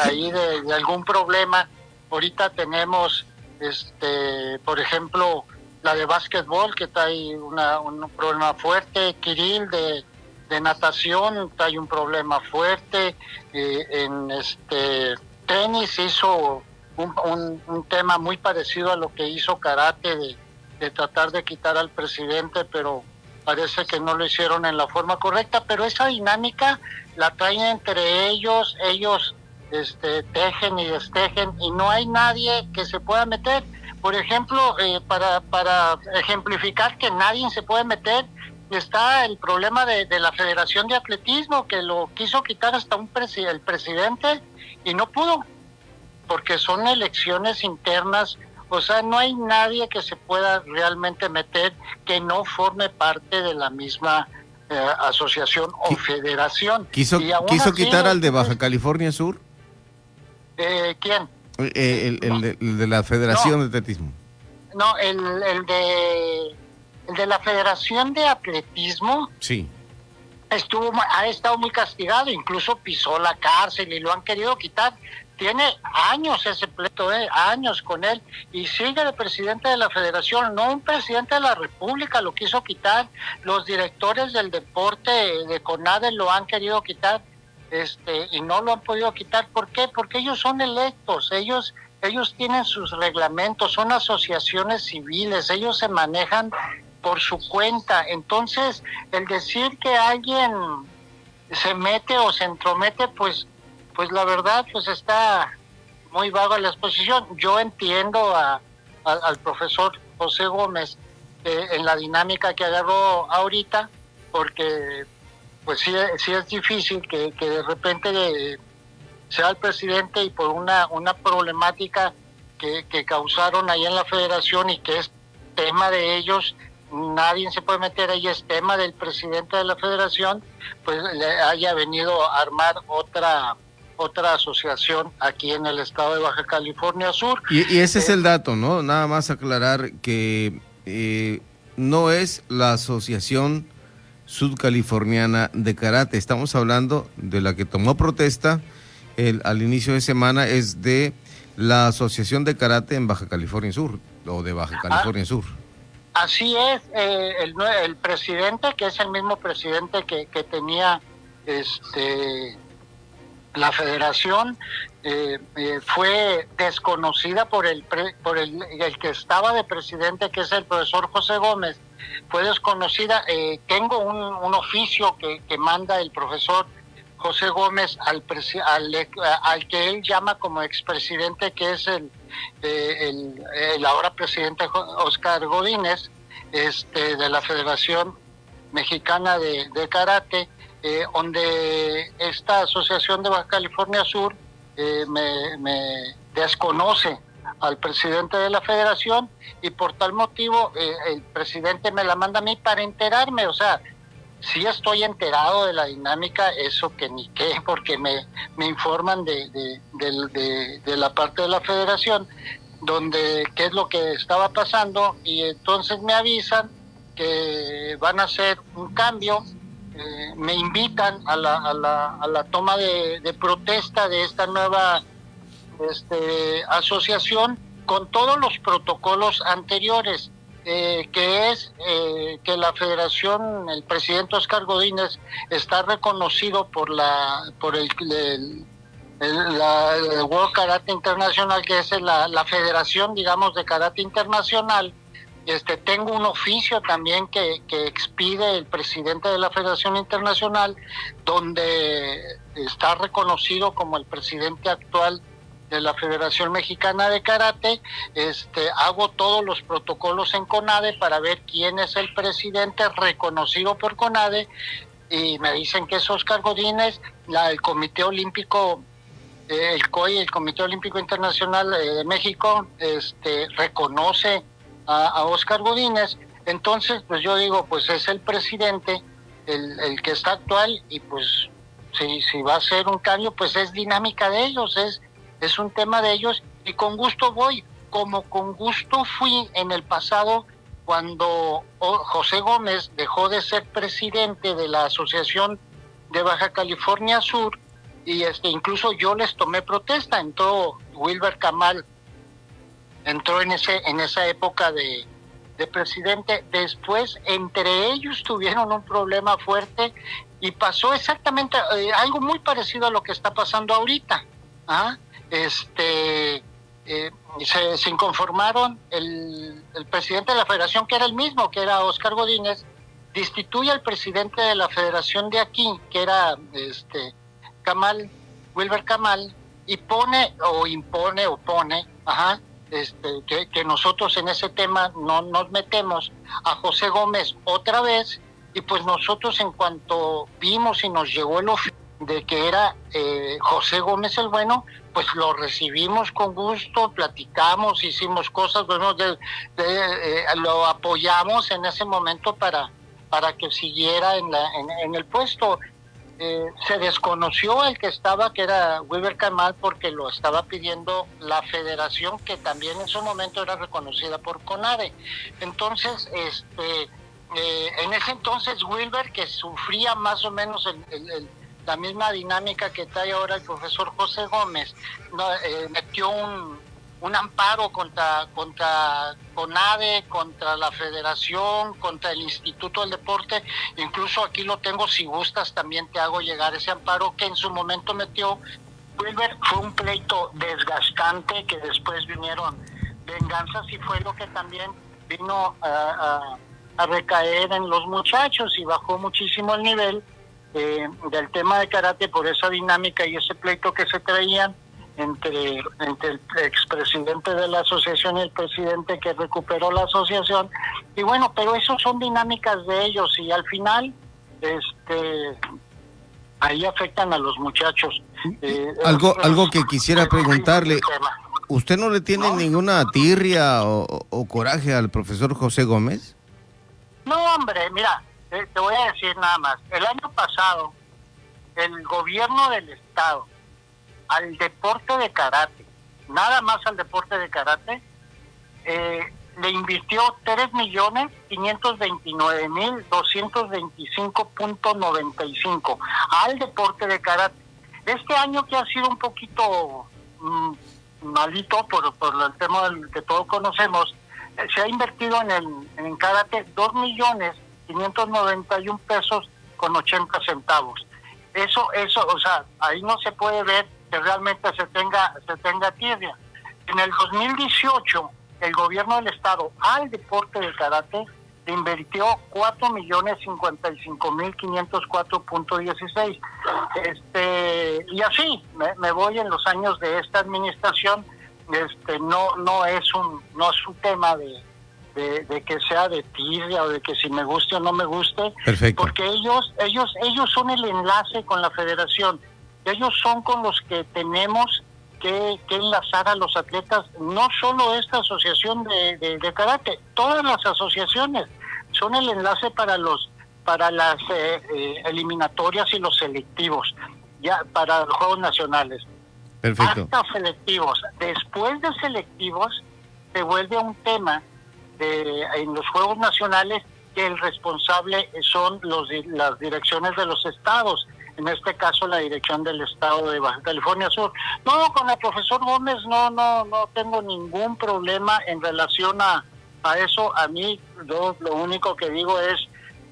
ahí de, de algún problema. Ahorita tenemos, este, por ejemplo, la de básquetbol que trae una, un problema fuerte, Kirill de, de natación trae un problema fuerte, eh, en este tenis hizo un, un- un tema muy parecido a lo que hizo karate de, de tratar de quitar al presidente, pero parece que no lo hicieron en la forma correcta, pero esa dinámica la traen entre ellos, ellos este, tejen y destejen y no hay nadie que se pueda meter. Por ejemplo, eh, para, para ejemplificar que nadie se puede meter, está el problema de, de la Federación de Atletismo, que lo quiso quitar hasta un presi- el presidente y no pudo, porque son elecciones internas, o sea, no hay nadie que se pueda realmente meter que no forme parte de la misma eh, asociación o federación. ¿Quiso, quiso así, quitar al de Baja California Sur? eh, ¿Quién? Eh, el, el de, el de la Federación de Atletismo. No, el, el de el de la Federación de Atletismo Sí. estuvo ha estado muy castigado, incluso pisó la cárcel y lo han querido quitar. Tiene años ese pleito, eh, años con él y sigue de presidente de la Federación, no un presidente de la República lo quiso quitar. Los directores del deporte de CONADE lo han querido quitar, este y no lo han podido quitar. ¿Por qué? Porque ellos son electos, ellos ellos tienen sus reglamentos, son asociaciones civiles, ellos se manejan por su cuenta. Entonces, el decir que alguien se mete o se entromete, pues, pues la verdad, pues está muy vaga la exposición. Yo entiendo a, al profesor José Gómez eh, en la dinámica que agarró ahorita, porque pues sí, sí es difícil que, que de repente eh, sea el presidente y por una, una problemática que, que causaron ahí en la federación y que es tema de ellos, nadie se puede meter ahí, es tema del presidente de la federación, pues le haya venido a armar otra otra asociación aquí en el estado de Baja California Sur. Y, ese es el dato, ¿no? Nada más aclarar que eh, no es la asociación sudcaliforniana de karate, estamos hablando de la que tomó protesta el, al inicio de semana, es de la Asociación de Karate en Baja California Sur, o de Baja California ah, Sur. Así es, eh, el, el, presidente, que es el mismo presidente que, tenía este la federación eh, eh, fue desconocida por el por el, que estaba de presidente que es el profesor José Gómez. Fue desconocida eh, tengo un, un oficio que, que, manda el profesor José Gómez al, al, al que él llama como expresidente que es el, el, ahora presidente Oscar Godínez este de la Federación Mexicana de, Karate eh, donde esta asociación de Baja California Sur eh, me, desconoce al presidente de la federación y por tal motivo eh, el presidente me la manda a mí para enterarme, o sea, sí estoy enterado de la dinámica, eso que ni qué, [laughs] porque me, me informan de, de, de, la parte de la federación, donde qué es lo que estaba pasando y entonces me avisan que van a hacer un cambio eh, me invitan a la, a la, a la toma de, protesta de esta nueva este, asociación con todos los protocolos anteriores, eh, que es eh, que la federación, el presidente Oscar Godínez, está reconocido por la por el, World Karate International, que es la, la federación, digamos, de karate internacional, este, tengo un oficio también que, que expide el presidente de la Federación Internacional, donde está reconocido como el presidente actual de la Federación Mexicana de Karate. Este, hago todos los protocolos en CONADE para ver quién es el presidente reconocido por CONADE y me dicen que es Oscar Godínez, la, el Comité Olímpico eh, el COI, el Comité Olímpico Internacional eh, de México, este, reconoce a, Oscar Godínez. Entonces, pues yo digo, pues es el presidente el, el que está actual y pues si, si va a ser un cambio, pues es dinámica de ellos, es, es un tema de ellos y con gusto voy, como con gusto fui en el pasado cuando José Gómez dejó de ser presidente de la Asociación de Baja California Sur y este incluso yo les tomé protesta, entró Wilber Kamal entró en ese en esa época de, presidente. Después, entre ellos tuvieron un problema fuerte y pasó exactamente eh, algo muy parecido a lo que está pasando ahorita. ¿ah? Este, eh, se, inconformaron, el, el, presidente de la federación, que era el mismo, que era Oscar Godínez, destituye al presidente de la federación de aquí, que era este Kamal, Wilber Kamal, y pone o impone o pone, ajá, este, que, nosotros en ese tema no nos metemos a José Gómez otra vez y pues nosotros en cuanto vimos y nos llegó el oficio de que era eh, José Gómez el bueno, pues lo recibimos con gusto, platicamos, hicimos cosas, bueno, eh, lo apoyamos en ese momento para, para que siguiera en, la, en el puesto. Eh, se desconoció el que estaba, que era Wilber Kamal, porque lo estaba pidiendo la federación, que también en su momento era reconocida por CONADE. Entonces, este, eh, en ese entonces Wilber, que sufría más o menos la misma dinámica que trae ahora el profesor José Gómez, eh, metió un, un amparo contra, contra CONADE, contra la federación, contra el Instituto del Deporte, incluso aquí lo tengo, si gustas también te hago llegar ese amparo que en su momento metió. Wilber, fue un pleito desgastante que después vinieron venganzas y fue lo que también vino a, recaer en los muchachos y bajó muchísimo el nivel eh, del tema de karate por esa dinámica y ese pleito que se traían entre, entre el expresidente de la asociación y el presidente que recuperó la asociación. Y bueno, pero eso son dinámicas de ellos y al final este ahí afectan a los muchachos. Eh, algo, algo que quisiera preguntarle. ¿Usted no le tiene ninguna tirria o, coraje al profesor José Gómez? No, hombre, mira, te, te voy a decir nada más. El año pasado, el gobierno del estado al deporte de karate, nada más al deporte de karate, eh, le invirtió 3.529.225.95 al deporte de karate. Este año que ha sido un poquito mm, malito por, por el tema del que todos conocemos, eh, se ha invertido en, el, en karate 2.591 pesos con 80 centavos. Eso, eso, o sea, ahí no se puede ver que realmente se tenga, se tenga tierra. En el 2018, el gobierno del estado al deporte del karate invirtió 4.055.504.16. Este, y así, me, voy en los años de esta administración, este, no, no es un, no es un tema de, de, que sea de tirria o de que si me guste o no me guste, porque ellos, ellos, ellos son el enlace con la federación ellos son con los que tenemos que, enlazar a los atletas, no solo esta asociación de, de, karate, todas las asociaciones son el enlace para los para las eh, eh, eliminatorias y los selectivos, ya para los Juegos Nacionales. Perfecto. Hasta selectivos. Después de selectivos se vuelve un tema de, en los Juegos Nacionales que el responsable son los, las direcciones de los estados en este caso la dirección del estado de Baja California Sur. No, con el profesor Gómez no, no, no tengo ningún problema en relación a, a eso. A mí lo único que digo es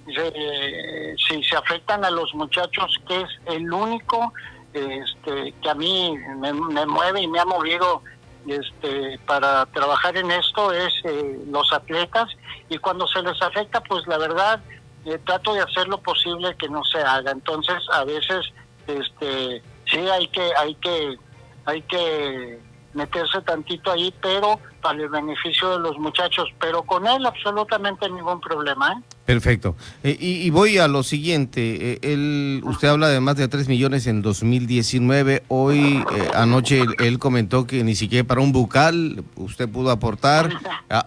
eh, si se afectan a los muchachos, que es el único este, que a mí me, mueve y me ha movido este, para trabajar en esto es eh, los atletas y cuando se les afecta, pues la verdad eh, trato de hacer lo posible que no se haga. Entonces, a veces, este, sí hay que, hay que, hay que meterse tantito ahí, pero para el beneficio de los muchachos, pero con él absolutamente ningún problema. ¿eh? Perfecto. Eh, y, voy a lo siguiente. Eh, usted habla de más de 3 millones en 2019. Hoy, eh, anoche, él, comentó que ni siquiera para un bucal usted pudo aportar.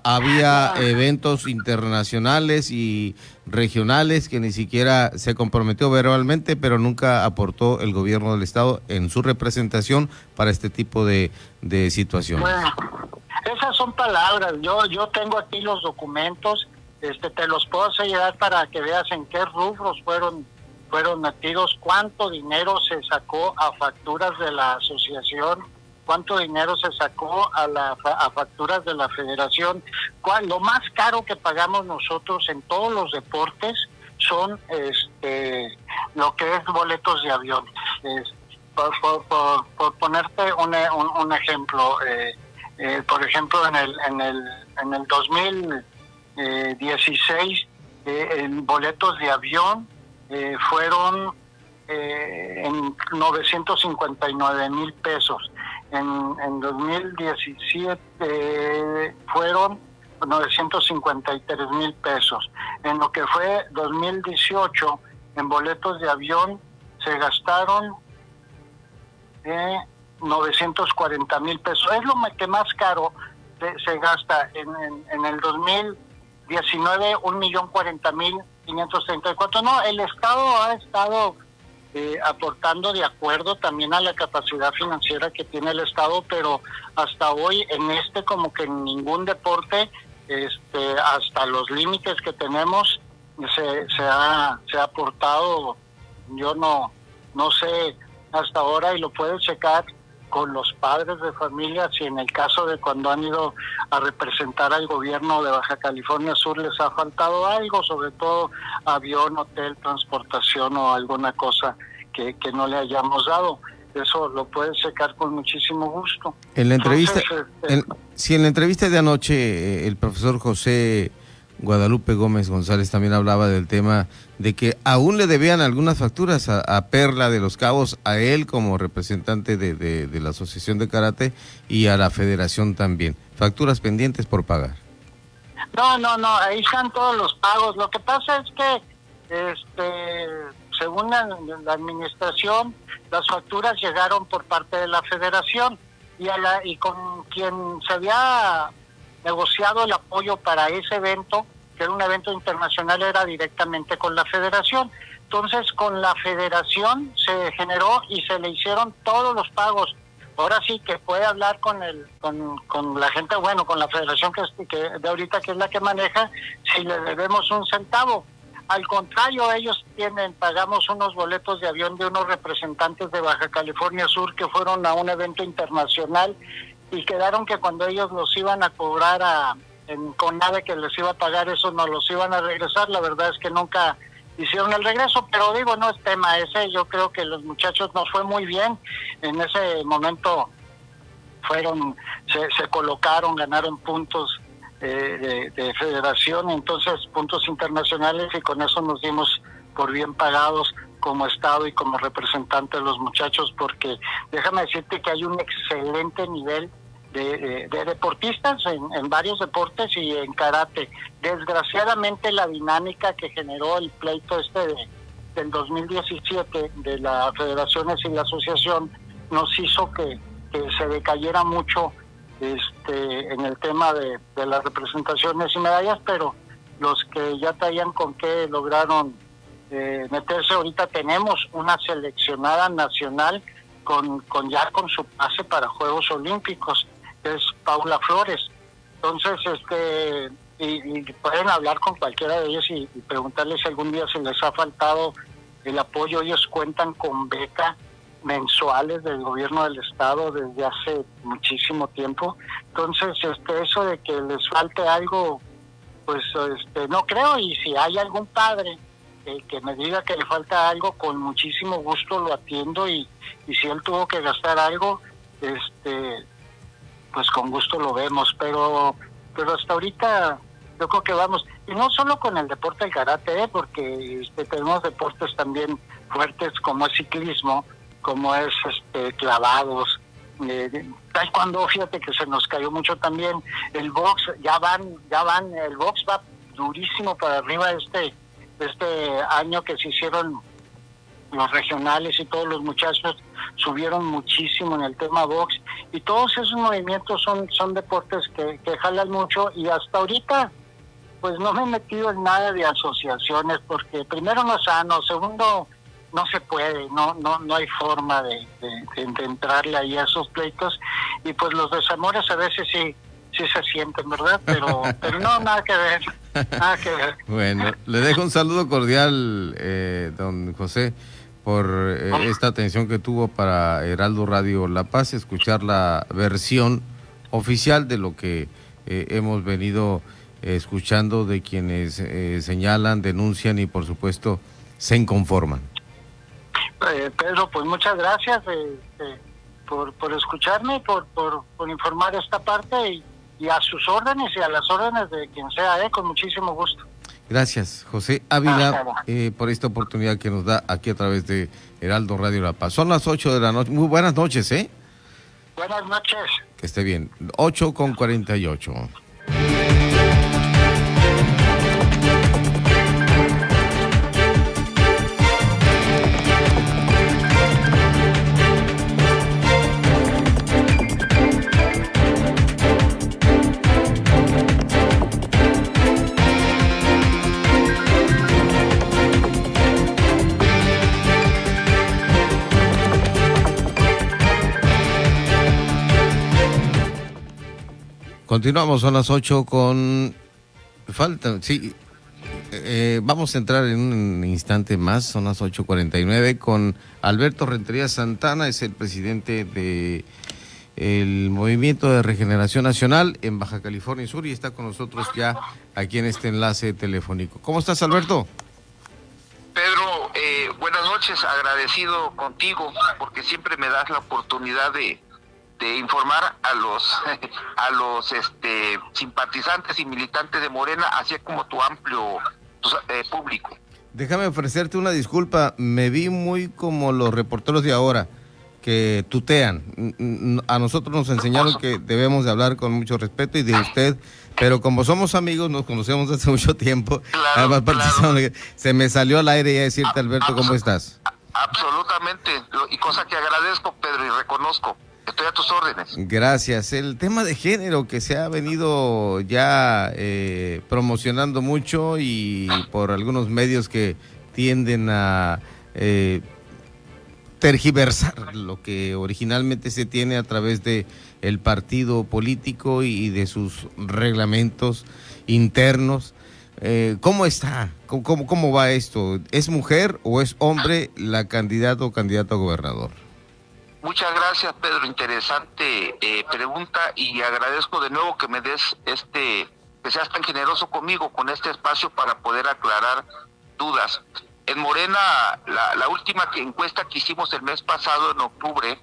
había eventos internacionales y regionales que ni siquiera se comprometió verbalmente, pero nunca aportó el gobierno del Estado en su representación para este tipo de, de situaciones. Bueno, esas son palabras. Yo, yo tengo aquí los documentos este te los puedo llegar para que veas en qué rubros fueron fueron metidos, cuánto dinero se sacó a facturas de la asociación, cuánto dinero se sacó a, la, a facturas de la federación. ¿Cuál, lo más caro que pagamos nosotros en todos los deportes son este lo que es boletos de avión. por, ponerte un, un, ejemplo, eh, eh, por ejemplo en el en el en el 2000 16 eh, en boletos de avión eh, fueron eh, en 959 mil pesos. En, en 2017 fueron 953 mil pesos. En lo que fue 2018, en boletos de avión se gastaron 940 mil pesos. Es lo que más caro se gasta en, en, en el 2000 19, un millón cuarenta mil cuatro. No, el Estado ha estado eh, aportando de acuerdo también a la capacidad financiera que tiene el Estado, pero hasta hoy en este como que en ningún deporte, este, hasta los límites que tenemos, se, se, ha, se ha aportado, yo no, no sé hasta ahora y lo puedes checar, con los padres de familia si en el caso de cuando han ido a representar al gobierno de Baja California Sur les ha faltado algo, sobre todo avión, hotel, transportación o alguna cosa que, que no le hayamos dado. eso lo puedes checar con muchísimo gusto. En la entrevista, Entonces, este, si en la entrevista de anoche eh, el profesor José Guadalupe Gómez González también hablaba del tema de que aún le debían algunas facturas a, Perla de los Cabos, a él como representante de la Asociación de Karate y a la Federación también. Facturas pendientes por pagar. No, no, no, ahí están todos los pagos. Lo que pasa es que, este, según la, la administración, las facturas llegaron por parte de la federación y, a la, y con quien se había negociado el apoyo para ese evento, que era un evento internacional, era directamente con la federación. Entonces, con la federación se generó y se le hicieron todos los pagos. Ahora sí que puede hablar con el con, con la gente, bueno, con la federación que, que de ahorita que es la que maneja, si le debemos un centavo. Al contrario, ellos tienen, pagamos unos boletos de avión de unos representantes de Baja California Sur que fueron a un evento internacional y quedaron que cuando ellos los iban a cobrar a, en que les iba a pagar eso, no los iban a regresar. La verdad es que nunca hicieron el regreso, pero digo, no es tema ese. Yo creo que los muchachos nos fue muy bien. En ese momento fueron, se, se colocaron, ganaron puntos eh, de, de federación, entonces puntos internacionales y con eso nos dimos por bien pagados como Estado y como representante de los muchachos, porque déjame decirte que hay un excelente nivel de, de- de deportistas en, en varios deportes y en karate. Desgraciadamente la dinámica que generó el pleito este de, del 2017 de las federaciones y la asociación nos hizo que, que se decayera mucho este en el tema de, de las representaciones y medallas, pero los que ya traían con qué lograron eh, meterse ahorita tenemos una seleccionada nacional con, con ya con su pase para Juegos Olímpicos, es Paula Flores. Entonces, este y, y pueden hablar con cualquiera de ellos y, y preguntarles si algún día se les ha faltado el apoyo. Ellos cuentan con beca mensuales del gobierno del estado desde hace muchísimo tiempo. Entonces, este eso de que les falte algo, pues este no creo y si hay algún padre que, me diga que le falta algo, con muchísimo gusto lo atiendo y si él tuvo que gastar algo, este pues con gusto lo vemos, pero pero hasta ahorita yo creo que vamos, y no solo con el deporte del karate, ¿eh? porque este, tenemos deportes también fuertes como es ciclismo, como es este clavados, eh, taekwondo, fíjate que se nos cayó mucho también, el box, ya van, ya van, el box va durísimo para arriba este, este año que se hicieron los regionales y todos los muchachos subieron muchísimo en el tema box. Y todos esos movimientos son son deportes que, que jalan mucho. Y hasta ahorita pues no me he metido en nada de asociaciones porque primero no es sano, segundo no se puede, no no no hay forma de, de- de- de entrarle ahí a esos pleitos. Y pues los desamores a veces sí sí se sienten, ¿verdad? Pero [laughs] pero no nada que ver, ver. [laughs] Bueno, le dejo un saludo cordial, eh, don José, por eh, esta atención que tuvo para Heraldo Radio La Paz, escuchar la versión oficial de lo que eh, hemos venido escuchando de quienes eh, señalan, denuncian y por supuesto se inconforman. Pedro, pues muchas gracias por, por escucharme, por, por, por informar esta parte y, y a sus órdenes y a las órdenes de quien sea, eh, con muchísimo gusto. Gracias, José Ávila, eh, por esta oportunidad que nos da aquí a través de Heraldo Radio La Paz. Son las 8 de la noche. Muy buenas noches, ¿eh? Buenas noches. Que esté bien. 8 con 48. Continuamos, son las 8 con... Falta, sí. eh, vamos a entrar en un instante más, son las 8.49, con Alberto Rentería Santana, es el presidente de el Movimiento de Regeneración Nacional en Baja California Sur y está con nosotros ya aquí en este enlace telefónico. ¿Cómo estás, Alberto? Pedro, eh, buenas noches, agradecido contigo porque siempre me das la oportunidad de, de informar a los [laughs] a los este simpatizantes y militantes de Morena, así como tu amplio eh, público. Déjame ofrecerte una disculpa, me vi muy como los reporteros de ahora que tutean. A nosotros nos enseñaron que debemos de hablar con mucho respeto y de usted, pero como somos amigos, nos conocemos hace [laughs] mucho tiempo, se me salió al aire y a decirte, Alberto, ¿cómo estás? Absolutamente, y cosa que agradezco, Pedro, y reconozco. Estoy a tus órdenes. Gracias. El tema de género que se ha venido ya eh, promocionando mucho y por algunos medios que tienden a eh, tergiversar lo que originalmente se tiene a través de el partido político y de sus reglamentos internos. Eh, ¿Cómo está? ¿Cómo, ¿Cómo va esto? ¿Es mujer o es hombre la candidata o candidato a gobernador? Muchas gracias, Pedro. Interesante eh, pregunta y agradezco de nuevo que me des este, que seas tan generoso conmigo con este espacio para poder aclarar dudas. En Morena, la, última encuesta que hicimos el mes pasado, en octubre,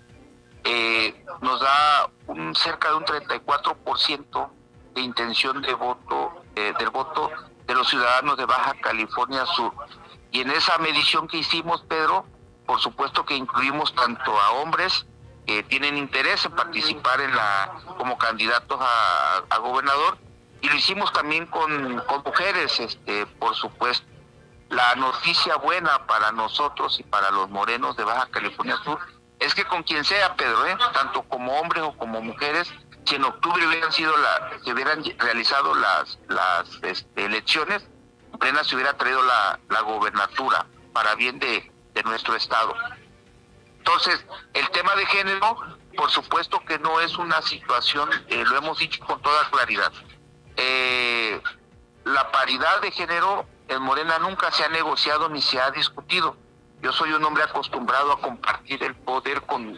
eh, nos da un, cerca de un 34% de intención de voto, eh, del voto de los ciudadanos de Baja California Sur. Y en esa medición que hicimos, Pedro, por supuesto que incluimos tanto a hombres que tienen interés en participar en la como candidatos a, gobernador y lo hicimos también con, con mujeres, este, por supuesto la noticia buena para nosotros y para los morenos de Baja California Sur es que con quien sea, Pedro, ¿eh? tanto como hombres o como mujeres, si en octubre hubieran sido la, se hubieran realizado las, las este, elecciones, Morena se hubiera traído la, la gobernatura para bien de, de nuestro estado. Entonces, el tema de género, por supuesto que no es una situación, eh, lo hemos dicho con toda claridad. Eh, la paridad de género en Morena nunca se ha negociado ni se ha discutido. Yo soy un hombre acostumbrado a compartir el poder con,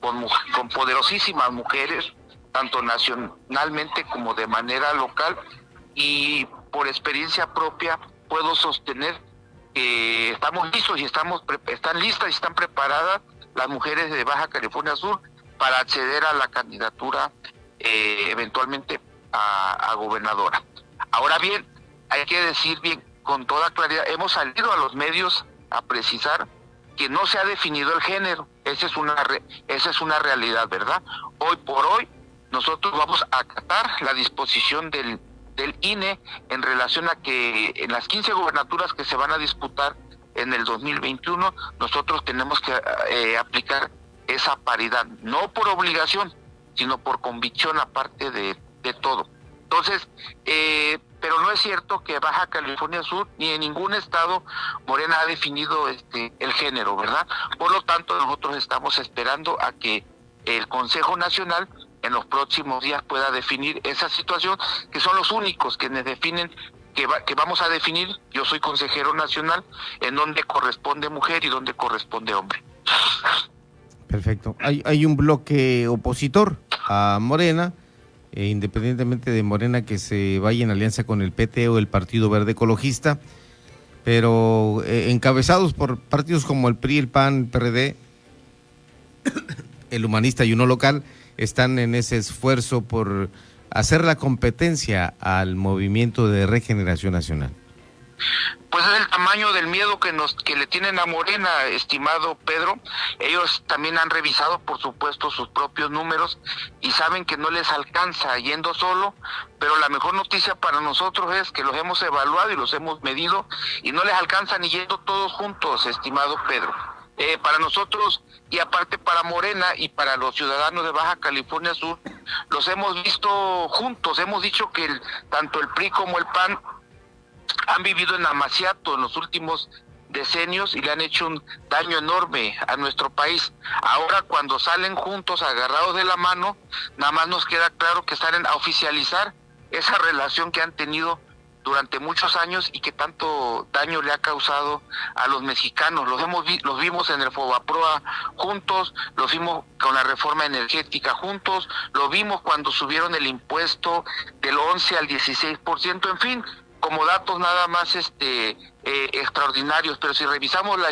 con, poderosísimas mujeres, tanto nacionalmente como de manera local, y por experiencia propia puedo sostener estamos listos y estamos están listas y están preparadas las mujeres de Baja California Sur para acceder a la candidatura eh, eventualmente a gobernadora. Ahora bien, hay que decir bien con toda claridad, hemos salido a los medios a precisar que no se ha definido el género. Esa es una, esa es una realidad, ¿verdad? Hoy por hoy nosotros vamos a acatar la disposición del, del INE en relación a que en las 15 gobernaturas que se van a disputar en el 2021, nosotros tenemos que eh, aplicar esa paridad, no por obligación, sino por convicción aparte de, de todo. Entonces, eh, pero no es cierto que Baja California Sur ni en ningún estado Morena ha definido este el género, ¿verdad? Por lo tanto, nosotros estamos esperando a que el Consejo Nacional en los próximos días pueda definir esa situación, que son los únicos que definen que, que vamos a definir, yo soy consejero nacional, en donde corresponde mujer y donde corresponde hombre. Perfecto. Hay, hay un bloque opositor a Morena eh, independientemente de Morena que se vaya en alianza con el PT o el Partido Verde Ecologista, pero eh, encabezados por partidos como el PRI, el PAN, el PRD, el Humanista y uno local, están en ese esfuerzo por hacer la competencia al movimiento de regeneración nacional. Pues es el tamaño del miedo que nos que le tienen a Morena, estimado Pedro. Ellos también han revisado, por supuesto, sus propios números y saben que no les alcanza yendo solo, pero la mejor noticia para nosotros es que los hemos evaluado y los hemos medido y no les alcanza ni yendo todos juntos, estimado Pedro. Eh, para nosotros y aparte para Morena y para los ciudadanos de Baja California Sur, los hemos visto juntos. Hemos dicho que tanto el PRI como el PAN han vivido en Amaciato en los últimos decenios y le han hecho un daño enorme a nuestro país. Ahora cuando salen juntos, agarrados de la mano, nada más nos queda claro que salen a oficializar esa relación que han tenido durante muchos años y que tanto daño le ha causado a los mexicanos. Los hemos los vimos en el Fobaproa juntos, los vimos con la reforma energética juntos, lo vimos cuando subieron el impuesto del 11 al 16%, en fin, como datos nada más este eh, extraordinarios, pero si revisamos la,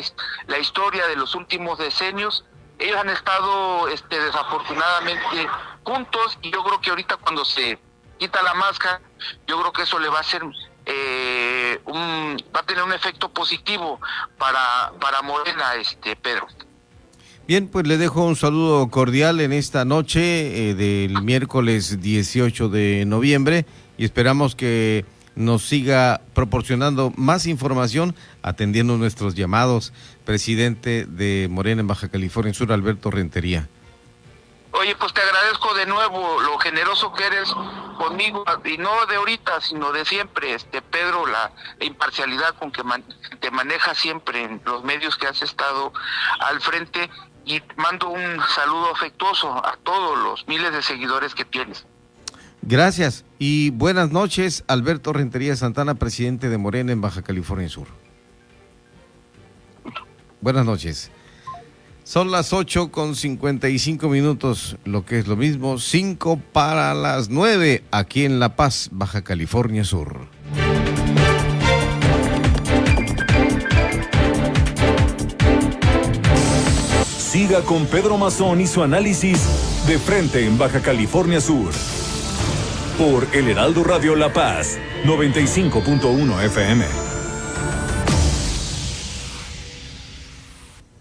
la historia de los últimos decenios, ellos han estado este, desafortunadamente juntos y yo creo que ahorita cuando se quita la máscara, yo creo que eso le va a hacer eh, un, va a tener un efecto positivo para, para Morena, este Pedro. Bien, pues le dejo un saludo cordial en esta noche eh, del miércoles 18 de noviembre y esperamos que nos siga proporcionando más información atendiendo nuestros llamados. Presidente de Morena en Baja California Sur, Alberto Rentería. Oye, pues te agradezco de nuevo lo generoso que eres conmigo, y no de ahorita, sino de siempre, este Pedro, la, imparcialidad con que te manejas siempre en los medios que has estado al frente y mando un saludo afectuoso a todos los miles de seguidores que tienes. Gracias y buenas noches, Alberto Rentería Santana, presidente de Morena en Baja California Sur. Buenas noches. Son las 8 con 55 minutos, lo que es lo mismo, 5 para las 9, aquí en La Paz, Baja California Sur. Siga con Pedro Mazón y su análisis de frente en Baja California Sur. Por El Heraldo Radio La Paz, 95.1 FM.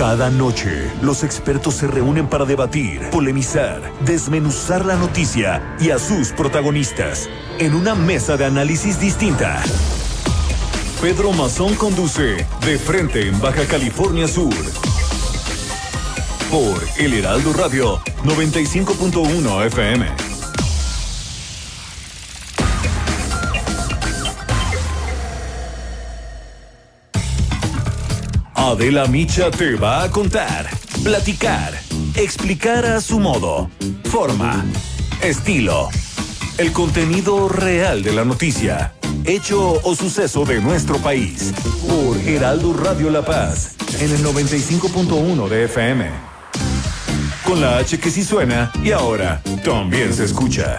Cada noche, los expertos se reúnen para debatir, polemizar, desmenuzar la noticia y a sus protagonistas en una mesa de análisis distinta. Pedro Mazón conduce De Frente en Baja California Sur. Por El Heraldo Radio 95.1 FM. Adela Micha te va a contar, platicar, explicar a su modo, forma, estilo, el contenido real de la noticia hecho o suceso de nuestro país. Por Heraldo Radio La Paz, en el 95.1 de FM. Con la H que sí suena y ahora también se escucha.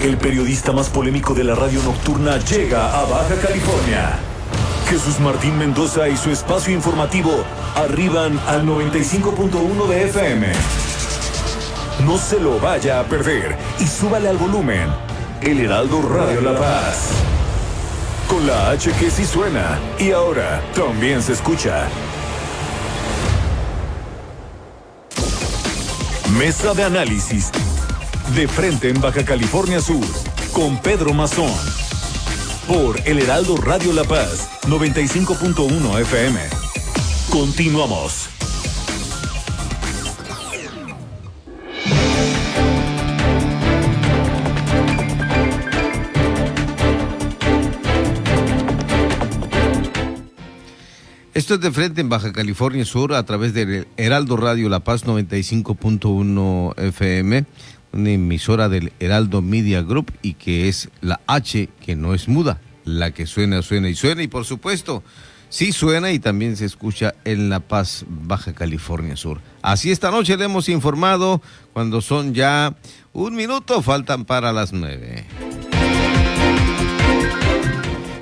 El periodista más polémico de la radio nocturna llega a Baja California. Jesús Martín Mendoza y su espacio informativo arriban al 95.1 de FM. No se lo vaya a perder y súbale al volumen. El Heraldo Radio La Paz. Con la H que sí suena y ahora también se escucha. Mesa de análisis de frente en Baja California Sur, con Pedro Mazón. Por El Heraldo Radio La Paz, 95.1 FM. Continuamos. Esto es de frente en Baja California Sur a través del Heraldo Radio La Paz 95.1 FM una emisora del Heraldo Media Group y que es la H que no es muda, la que suena, suena y suena y por supuesto sí suena y también se escucha en La Paz, Baja California Sur. Así esta noche le hemos informado cuando son ya un minuto, faltan para las nueve.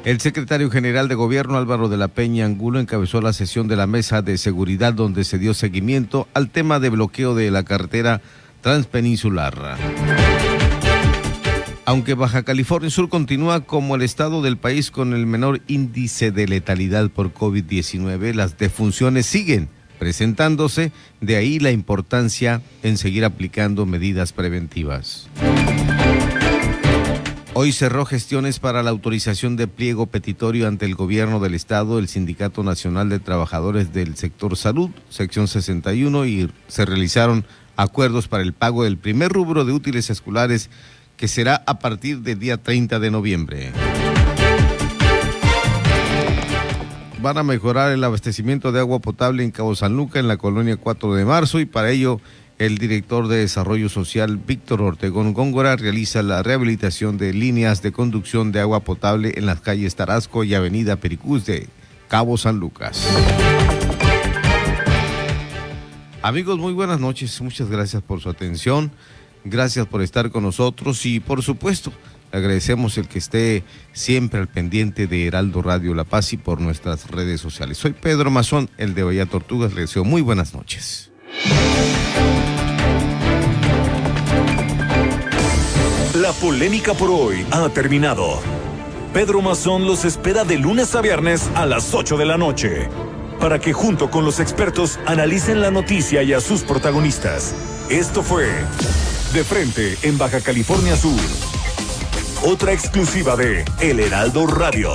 El secretario general de Gobierno Álvaro de la Peña Angulo encabezó la sesión de la Mesa de Seguridad donde se dio seguimiento al tema de bloqueo de la carretera transpeninsular. Aunque Baja California Sur continúa como el estado del país con el menor índice de letalidad por COVID-19, las defunciones siguen presentándose, de ahí la importancia en seguir aplicando medidas preventivas. Hoy cerró gestiones para la autorización de pliego petitorio ante el gobierno del estado, el Sindicato Nacional de Trabajadores del Sector Salud, sección 61, y se realizaron acuerdos para el pago del primer rubro de útiles escolares que será a partir del día 30 de noviembre. Van a mejorar el abastecimiento de agua potable en Cabo San Luca, en la colonia 4 de marzo, y para ello el director de Desarrollo Social, Víctor Ortegón Góngora, realiza la rehabilitación de líneas de conducción de agua potable en las calles Tarasco y Avenida Pericús de Cabo San Lucas. Amigos, muy buenas noches. Muchas gracias por su atención. Gracias por estar con nosotros y por supuesto agradecemos el que esté siempre al pendiente de Heraldo Radio La Paz y por nuestras redes sociales. Soy Pedro Mazón, el de Bahía Tortugas. Les deseo muy buenas noches. La polémica por hoy ha terminado. Pedro Mazón los espera de lunes a viernes a las 8 de la noche para que junto con los expertos analicen la noticia y a sus protagonistas. Esto fue De Frente en Baja California Sur. Otra exclusiva de El Heraldo Radio.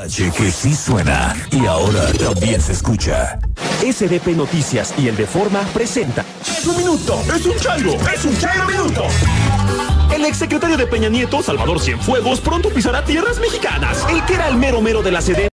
H que sí suena y ahora también se escucha. SDP Noticias y el de Forma presenta. ¡Es un minuto! ¡Es un chairo! ¡Es un chairo minuto! El exsecretario de Peña Nieto, Salvador Cienfuegos, pronto pisará tierras mexicanas. El que era el mero mero de la CD